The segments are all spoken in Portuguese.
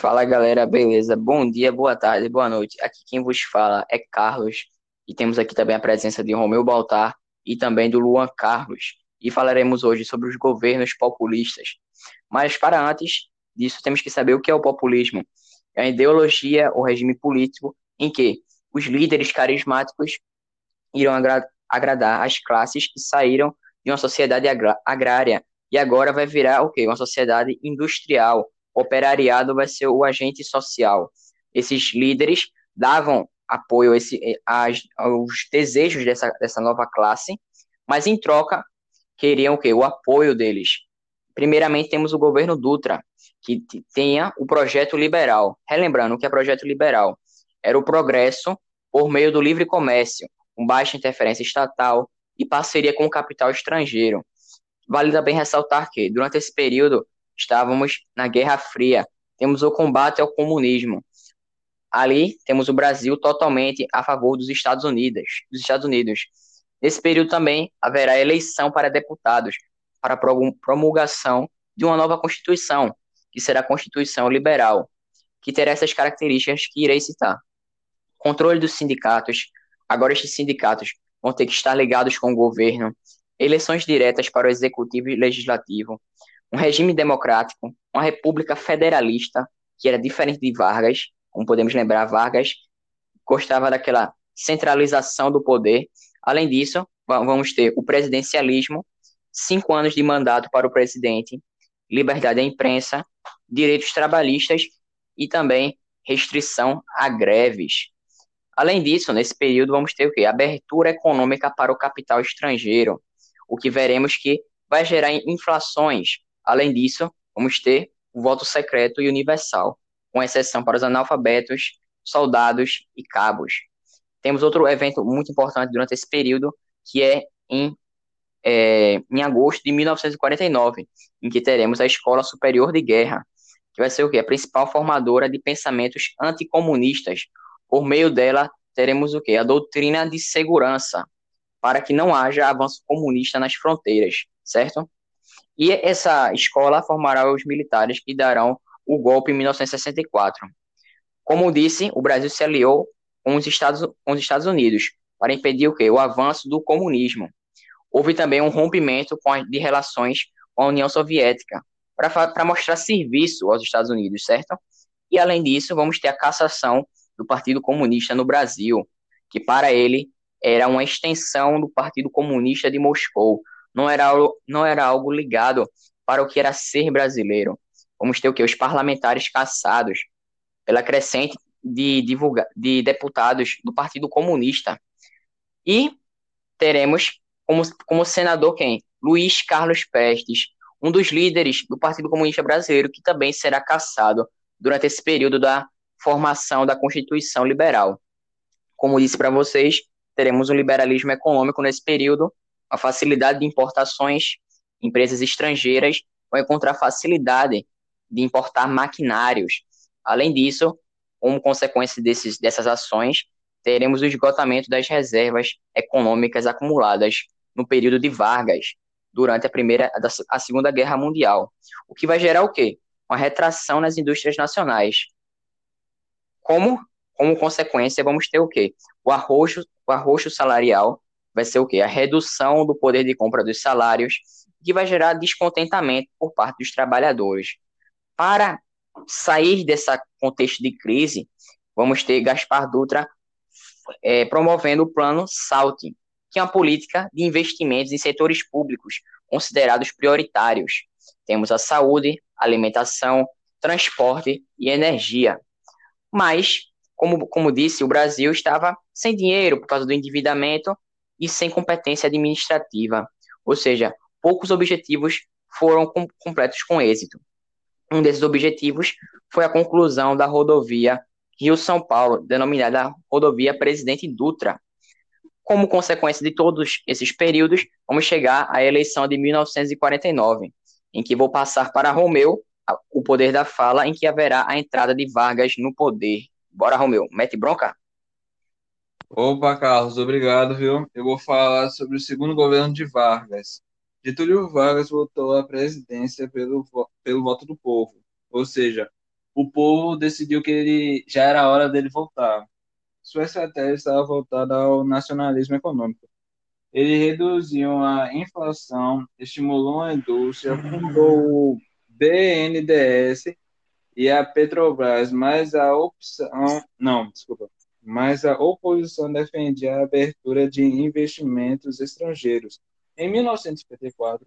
Fala galera, beleza? Bom dia, boa tarde, boa noite. Aqui quem vos fala é Carlos e temos aqui também a presença de Romeu Baltar e também do Luan Carlos. E falaremos hoje sobre os governos populistas. Mas para antes disso, temos que saber o que é o populismo. É a ideologia ou regime político em que os líderes carismáticos irão agra agradar as classes que saíram de uma sociedade agrária e agora vai virar o quê? Uma sociedade industrial operariado vai ser o agente social. Esses líderes davam apoio a esse, a, aos desejos dessa, dessa nova classe, mas em troca queriam o quê? O apoio deles. Primeiramente temos o governo Dutra, que tenha o projeto liberal. Relembrando que é projeto liberal? Era o progresso por meio do livre comércio, com baixa interferência estatal e parceria com o capital estrangeiro. Vale também ressaltar que, durante esse período, estávamos na Guerra Fria, temos o combate ao comunismo. Ali temos o Brasil totalmente a favor dos Estados Unidos, dos Estados Unidos. Nesse período também haverá eleição para deputados, para promulgação de uma nova Constituição, que será a Constituição Liberal, que terá essas características que irei citar. Controle dos sindicatos. Agora estes sindicatos vão ter que estar ligados com o governo. Eleições diretas para o executivo e legislativo um regime democrático, uma república federalista, que era diferente de Vargas, como podemos lembrar, Vargas gostava daquela centralização do poder. Além disso, vamos ter o presidencialismo, cinco anos de mandato para o presidente, liberdade da imprensa, direitos trabalhistas e também restrição a greves. Além disso, nesse período vamos ter o quê? Abertura econômica para o capital estrangeiro, o que veremos que vai gerar inflações, Além disso, vamos ter o voto secreto e universal, com exceção para os analfabetos, soldados e cabos. Temos outro evento muito importante durante esse período, que é em, é, em agosto de 1949, em que teremos a Escola Superior de Guerra, que vai ser o quê? A principal formadora de pensamentos anticomunistas. Por meio dela, teremos o quê? A doutrina de segurança, para que não haja avanço comunista nas fronteiras, certo? E essa escola formará os militares que darão o golpe em 1964. Como disse, o Brasil se aliou com os Estados, com os Estados Unidos para impedir o quê? O avanço do comunismo. Houve também um rompimento a, de relações com a União Soviética para mostrar serviço aos Estados Unidos, certo? E além disso, vamos ter a cassação do Partido Comunista no Brasil, que para ele era uma extensão do Partido Comunista de Moscou, não era, não era algo ligado para o que era ser brasileiro. Vamos ter o que? Os parlamentares caçados pela crescente de, divulga, de deputados do Partido Comunista. E teremos como, como senador quem? Luiz Carlos Prestes, um dos líderes do Partido Comunista Brasileiro, que também será caçado durante esse período da formação da Constituição Liberal. Como disse para vocês, teremos um liberalismo econômico nesse período, a facilidade de importações, empresas estrangeiras vão encontrar facilidade de importar maquinários. Além disso, como consequência desses, dessas ações, teremos o esgotamento das reservas econômicas acumuladas no período de Vargas, durante a primeira, a segunda guerra mundial, o que vai gerar o quê? Uma retração nas indústrias nacionais. Como, como consequência, vamos ter o quê? O arroxo, o arroxo salarial vai ser o quê? A redução do poder de compra dos salários, que vai gerar descontentamento por parte dos trabalhadores. Para sair desse contexto de crise, vamos ter Gaspar Dutra é, promovendo o plano SALT, que é uma política de investimentos em setores públicos considerados prioritários. Temos a saúde, alimentação, transporte e energia. Mas, como, como disse, o Brasil estava sem dinheiro por causa do endividamento e sem competência administrativa, ou seja, poucos objetivos foram com, completos com êxito. Um desses objetivos foi a conclusão da rodovia Rio-São Paulo, denominada Rodovia Presidente Dutra. Como consequência de todos esses períodos, vamos chegar à eleição de 1949, em que vou passar para Romeu o poder da fala, em que haverá a entrada de Vargas no poder. Bora, Romeu, mete bronca? Opa, Carlos, obrigado, viu? Eu vou falar sobre o segundo governo de Vargas. Getúlio Vargas voltou à presidência pelo, pelo voto do povo, ou seja, o povo decidiu que ele já era hora dele voltar. Sua estratégia estava voltada ao nacionalismo econômico. Ele reduziu a inflação, estimulou a indústria, fundou o BNDES e a Petrobras, mas a opção, não, desculpa, mas a oposição defendia a abertura de investimentos estrangeiros. Em 1954,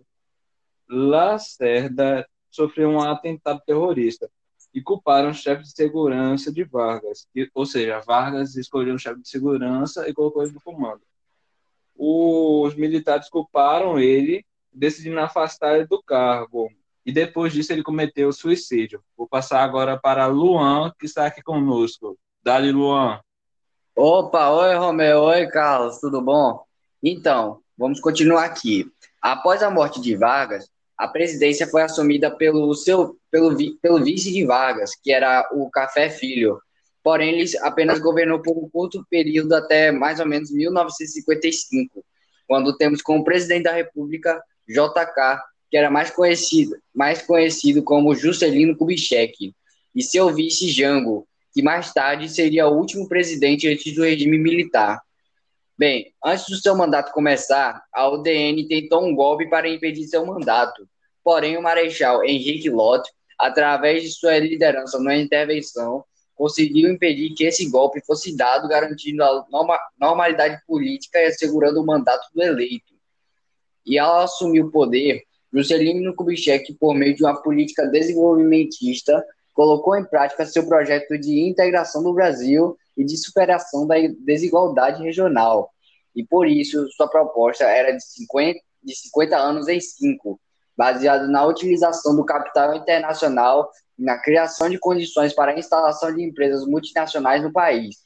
Lacerda sofreu um atentado terrorista e culparam o chefe de segurança de Vargas, ou seja, Vargas escolheu um chefe de segurança e colocou ele no comando. Os militares culparam ele, decidindo afastar ele do cargo. E depois disso ele cometeu suicídio. Vou passar agora para Luan, que está aqui conosco. Dali, Luan. Opa, oi Romeu, oi Carlos, tudo bom? Então, vamos continuar aqui. Após a morte de Vargas, a presidência foi assumida pelo, seu, pelo, pelo vice de Vargas, que era o Café Filho. Porém, ele apenas governou por um curto período até mais ou menos 1955, quando temos como presidente da República JK, que era mais conhecido, mais conhecido como Juscelino Kubitschek, e seu vice Jango, que mais tarde seria o último presidente antes do regime militar. Bem, antes do seu mandato começar, a UDN tentou um golpe para impedir seu mandato. Porém, o Marechal Henrique Lott, através de sua liderança na intervenção, conseguiu impedir que esse golpe fosse dado, garantindo a normalidade política e assegurando o mandato do eleito. E ao assumir o poder, Juscelino Kubitschek, por meio de uma política desenvolvimentista, colocou em prática seu projeto de integração do Brasil e de superação da desigualdade regional. E por isso, sua proposta era de 50, de 50 anos em 5, baseado na utilização do capital internacional e na criação de condições para a instalação de empresas multinacionais no país.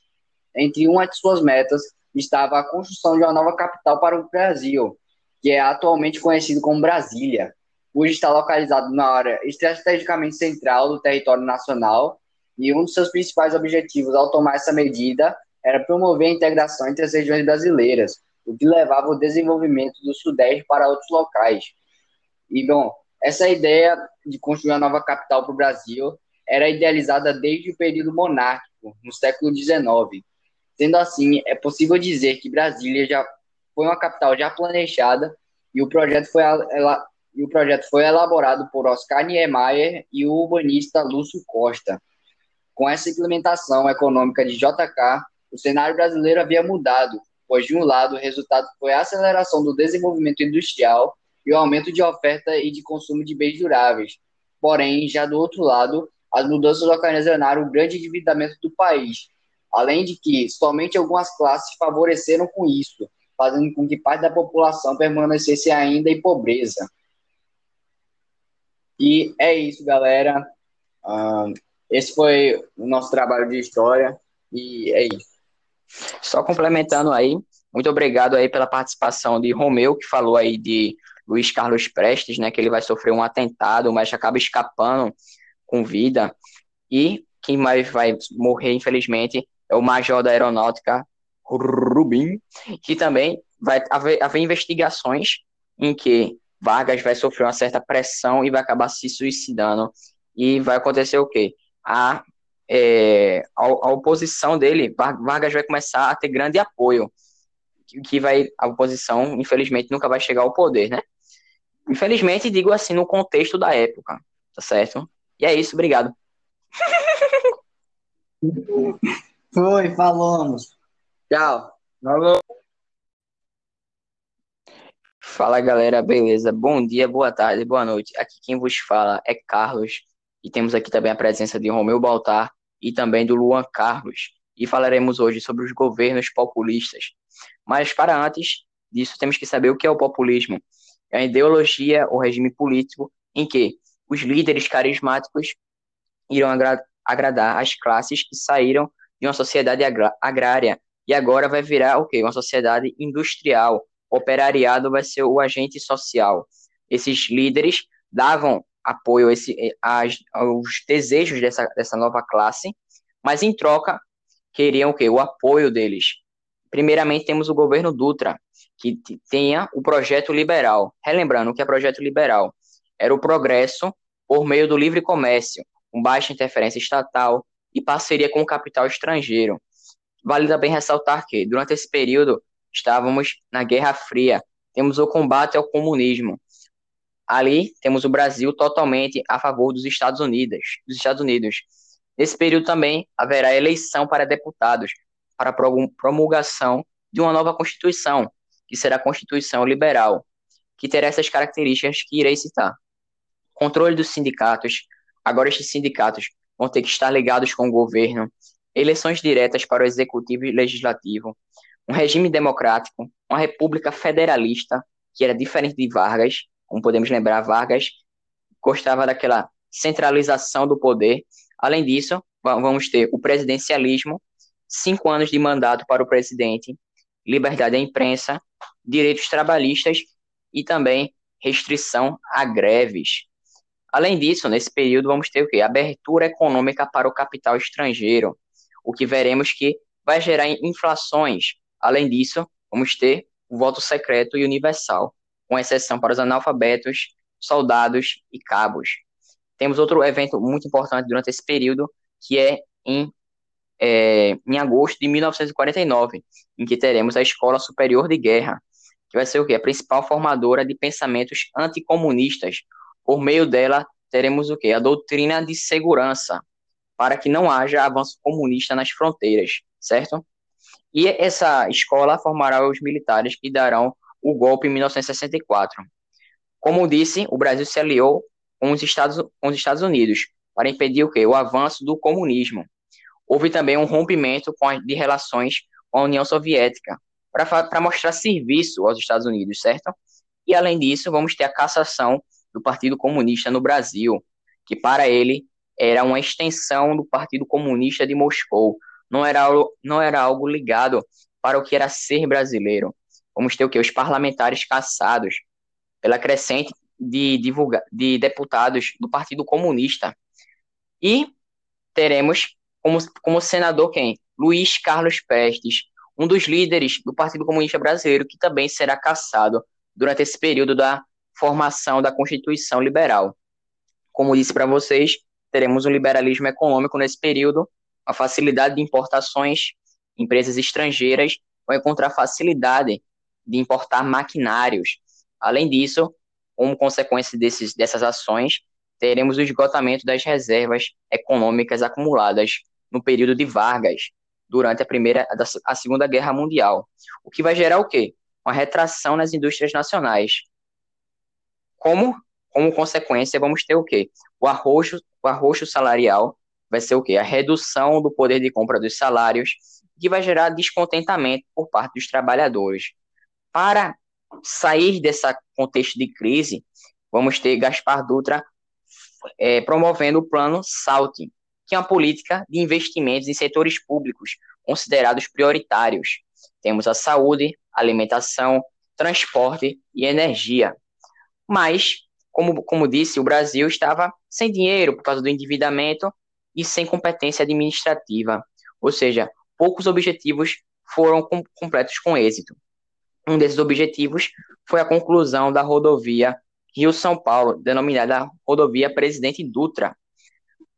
Entre uma de suas metas estava a construção de uma nova capital para o Brasil, que é atualmente conhecido como Brasília, hoje está localizado na área estrategicamente central do território nacional e um dos seus principais objetivos ao tomar essa medida era promover a integração entre as regiões brasileiras, o que levava ao desenvolvimento do Sudeste para outros locais. E, bom, essa ideia de construir uma nova capital para o Brasil era idealizada desde o período monárquico, no século XIX. Sendo assim, é possível dizer que Brasília já foi uma capital já planejada e o projeto foi e o projeto foi elaborado por Oscar Niemeyer e o urbanista Lúcio Costa. Com essa implementação econômica de JK, o cenário brasileiro havia mudado, pois, de um lado, o resultado foi a aceleração do desenvolvimento industrial e o aumento de oferta e de consumo de bens duráveis. Porém, já do outro lado, as mudanças ocasionaram o grande endividamento do país, além de que somente algumas classes favoreceram com isso, fazendo com que parte da população permanecesse ainda em pobreza. E é isso, galera. Esse foi o nosso trabalho de história e é isso. Só complementando aí, muito obrigado aí pela participação de Romeu, que falou aí de Luiz Carlos Prestes, né, que ele vai sofrer um atentado, mas acaba escapando com vida. E quem mais vai morrer, infelizmente, é o major da aeronáutica, Rubim, que também vai haver, haver investigações em que Vargas vai sofrer uma certa pressão e vai acabar se suicidando. E vai acontecer o quê? A, é, a, a oposição dele, Vargas vai começar a ter grande apoio. Que vai, a oposição, infelizmente, nunca vai chegar ao poder, né? Infelizmente, digo assim, no contexto da época, tá certo? E é isso, obrigado. Foi, falamos. Tchau. Falou. Fala galera, beleza? Bom dia, boa tarde, boa noite. Aqui quem vos fala é Carlos e temos aqui também a presença de Romeu Baltar e também do Luan Carlos. E falaremos hoje sobre os governos populistas. Mas para antes disso, temos que saber o que é o populismo. É a ideologia ou regime político em que os líderes carismáticos irão agra agradar as classes que saíram de uma sociedade agrária e agora vai virar o quê? Uma sociedade industrial operariado vai ser o agente social. Esses líderes davam apoio a esse, aos desejos dessa, dessa nova classe, mas em troca queriam o quê? O apoio deles. Primeiramente temos o governo Dutra, que tenha o projeto liberal. Relembrando o que é projeto liberal? Era o progresso por meio do livre comércio, com baixa interferência estatal e parceria com o capital estrangeiro. Vale também ressaltar que, durante esse período, estávamos na Guerra Fria, temos o combate ao comunismo. Ali temos o Brasil totalmente a favor dos Estados Unidos, dos Estados Unidos. Nesse período também haverá eleição para deputados, para promulgação de uma nova Constituição, que será a Constituição Liberal, que terá essas características que irei citar. Controle dos sindicatos. Agora estes sindicatos vão ter que estar ligados com o governo. Eleições diretas para o executivo e legislativo. Um regime democrático, uma república federalista, que era diferente de Vargas, como podemos lembrar, Vargas gostava daquela centralização do poder Além disso, vamos ter o presidencialismo, cinco anos de mandato para o presidente, liberdade da imprensa, direitos trabalhistas e também restrição a greves. Além disso, nesse período vamos ter o quê? Abertura econômica para o capital estrangeiro, o que veremos que vai gerar inflações. Além disso, vamos ter o voto secreto e universal, com exceção para os analfabetos, soldados e cabos. Temos outro evento muito importante durante esse período, que é em, é, em agosto de 1949, em que teremos a Escola Superior de Guerra, que vai ser o quê? A principal formadora de pensamentos anticomunistas. Por meio dela, teremos o quê? A doutrina de segurança, para que não haja avanço comunista nas fronteiras, certo? E essa escola formará os militares que darão o golpe em 1964. Como disse, o Brasil se aliou com os Estados, com os Estados Unidos, para impedir o quê? O avanço do comunismo. Houve também um rompimento a, de relações com a União Soviética, para mostrar serviço aos Estados Unidos, certo? E além disso, vamos ter a cassação do Partido Comunista no Brasil, que para ele era uma extensão do Partido Comunista de Moscou, não era, não era algo ligado para o que era ser brasileiro. Vamos ter o que? Os parlamentares caçados pela crescente de, divulga, de deputados do Partido Comunista. E teremos como, como senador quem? Luiz Carlos Prestes, um dos líderes do Partido Comunista Brasileiro, que também será caçado durante esse período da formação da Constituição Liberal. Como disse para vocês, teremos um liberalismo econômico nesse período, a facilidade de importações, empresas estrangeiras vão encontrar facilidade de importar maquinários. Além disso, como consequência desses, dessas ações, teremos o esgotamento das reservas econômicas acumuladas no período de Vargas, durante a primeira a segunda guerra mundial, o que vai gerar o quê? Uma retração nas indústrias nacionais. Como como consequência vamos ter o quê? O arroxo, o arroxo salarial vai ser o quê? A redução do poder de compra dos salários, que vai gerar descontentamento por parte dos trabalhadores. Para sair desse contexto de crise, vamos ter Gaspar Dutra é, promovendo o plano SALT, que é uma política de investimentos em setores públicos considerados prioritários. Temos a saúde, alimentação, transporte e energia. Mas, como, como disse, o Brasil estava sem dinheiro por causa do endividamento e sem competência administrativa, ou seja, poucos objetivos foram com, completos com êxito. Um desses objetivos foi a conclusão da rodovia Rio-São Paulo, denominada Rodovia Presidente Dutra.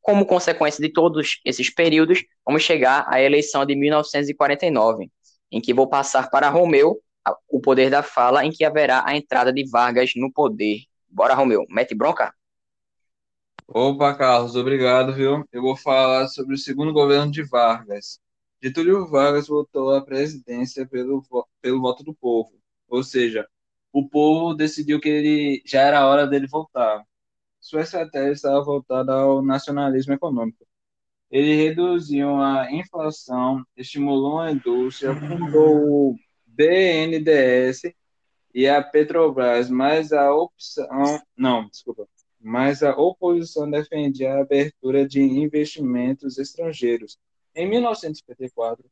Como consequência de todos esses períodos, vamos chegar à eleição de 1949, em que vou passar para Romeu o poder da fala, em que haverá a entrada de Vargas no poder. Bora, Romeu, mete bronca? Opa, Carlos, obrigado, viu? Eu vou falar sobre o segundo governo de Vargas. Getúlio Vargas voltou à presidência pelo, pelo voto do povo, ou seja, o povo decidiu que ele já era hora dele voltar. Sua estratégia estava voltada ao nacionalismo econômico. Ele reduziu a inflação, estimulou a indústria, fundou o BNDES e a Petrobras, mas a opção, não, desculpa, mas a oposição defendia a abertura de investimentos estrangeiros em 1954,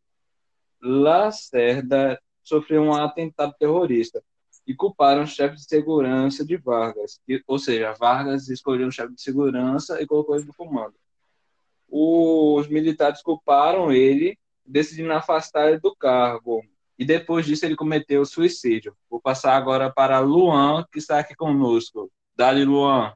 Lacerda sofreu um atentado terrorista e culparam o chefe de segurança de Vargas, ou seja, Vargas escolheu um chefe de segurança e colocou ele no comando. Os militares culparam ele, decidindo afastar ele do cargo. E depois disso ele cometeu suicídio. Vou passar agora para Luan, que está aqui conosco. Dali, Luan.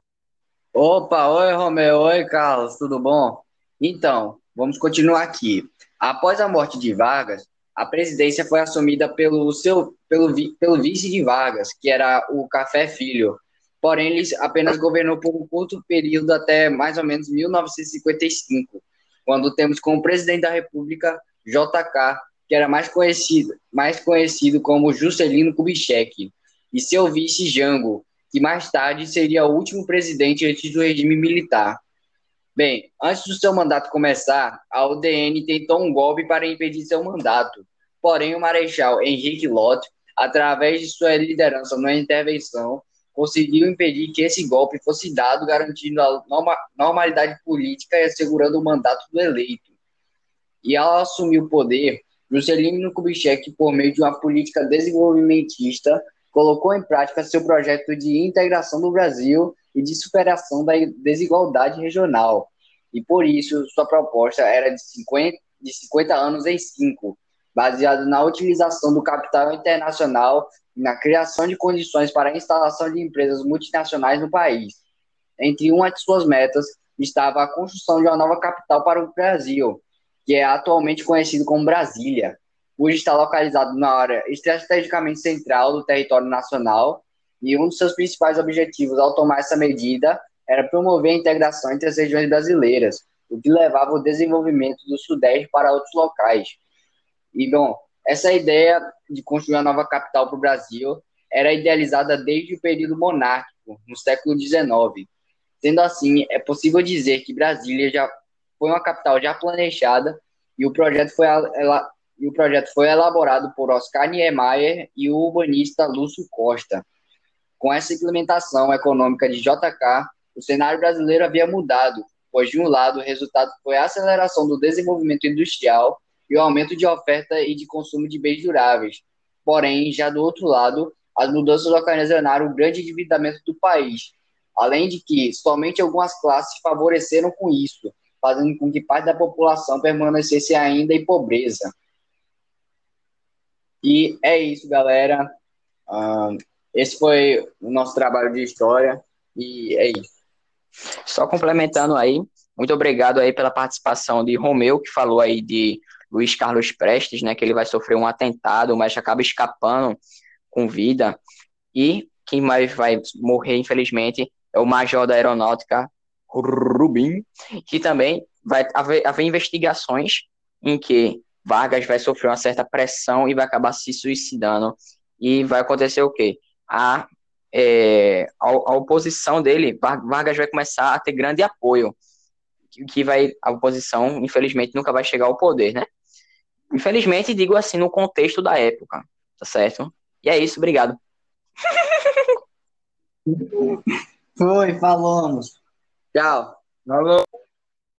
Opa, oi Romeu, oi Carlos, tudo bom? Então, vamos continuar aqui. Após a morte de Vargas, a presidência foi assumida pelo seu pelo, pelo vice de Vargas, que era o Café Filho. Porém, ele apenas governou por um curto período até mais ou menos 1955, quando temos como presidente da República JK, que era mais conhecido, mais conhecido como Juscelino Kubitschek, e seu vice Jango, que mais tarde seria o último presidente antes do regime militar. Bem, antes do seu mandato começar, a UDN tentou um golpe para impedir seu mandato. Porém, o Marechal Henrique Lott, através de sua liderança na intervenção, conseguiu impedir que esse golpe fosse dado, garantindo a normalidade política e assegurando o mandato do eleito. E ao assumir o poder, Juscelino Kubitschek, por meio de uma política desenvolvimentista, colocou em prática seu projeto de integração do Brasil e de superação da desigualdade regional. E por isso, sua proposta era de 50, de 50 anos em 5, baseado na utilização do capital internacional e na criação de condições para a instalação de empresas multinacionais no país. Entre uma de suas metas estava a construção de uma nova capital para o Brasil, que é atualmente conhecido como Brasília, hoje está localizado na área estrategicamente central do território nacional e um dos seus principais objetivos ao tomar essa medida era promover a integração entre as regiões brasileiras, o que levava ao desenvolvimento do Sudeste para outros locais. E, bom, essa ideia de construir uma nova capital para o Brasil era idealizada desde o período monárquico, no século XIX. Sendo assim, é possível dizer que Brasília já foi uma capital já planejada e o projeto foi e o projeto foi elaborado por Oscar Niemeyer e o urbanista Lúcio Costa. Com essa implementação econômica de JK, o cenário brasileiro havia mudado, pois, de um lado, o resultado foi a aceleração do desenvolvimento industrial e o aumento de oferta e de consumo de bens duráveis. Porém, já do outro lado, as mudanças ocasionaram o grande endividamento do país, além de que somente algumas classes favoreceram com isso, fazendo com que parte da população permanecesse ainda em pobreza. E é isso, galera. Uh, esse foi o nosso trabalho de história e é isso. Só complementando aí, muito obrigado aí pela participação de Romeu, que falou aí de Luiz Carlos Prestes, né, que ele vai sofrer um atentado, mas acaba escapando com vida. E quem mais vai morrer, infelizmente, é o major da aeronáutica, Rubim, que também vai haver, haver investigações em que Vargas vai sofrer uma certa pressão e vai acabar se suicidando. E vai acontecer o quê? A, é, a, a oposição dele, Vargas vai começar a ter grande apoio. Que vai, a oposição, infelizmente, nunca vai chegar ao poder, né? Infelizmente, digo assim, no contexto da época, tá certo? E é isso, obrigado. Foi, falamos. Tchau. Falou.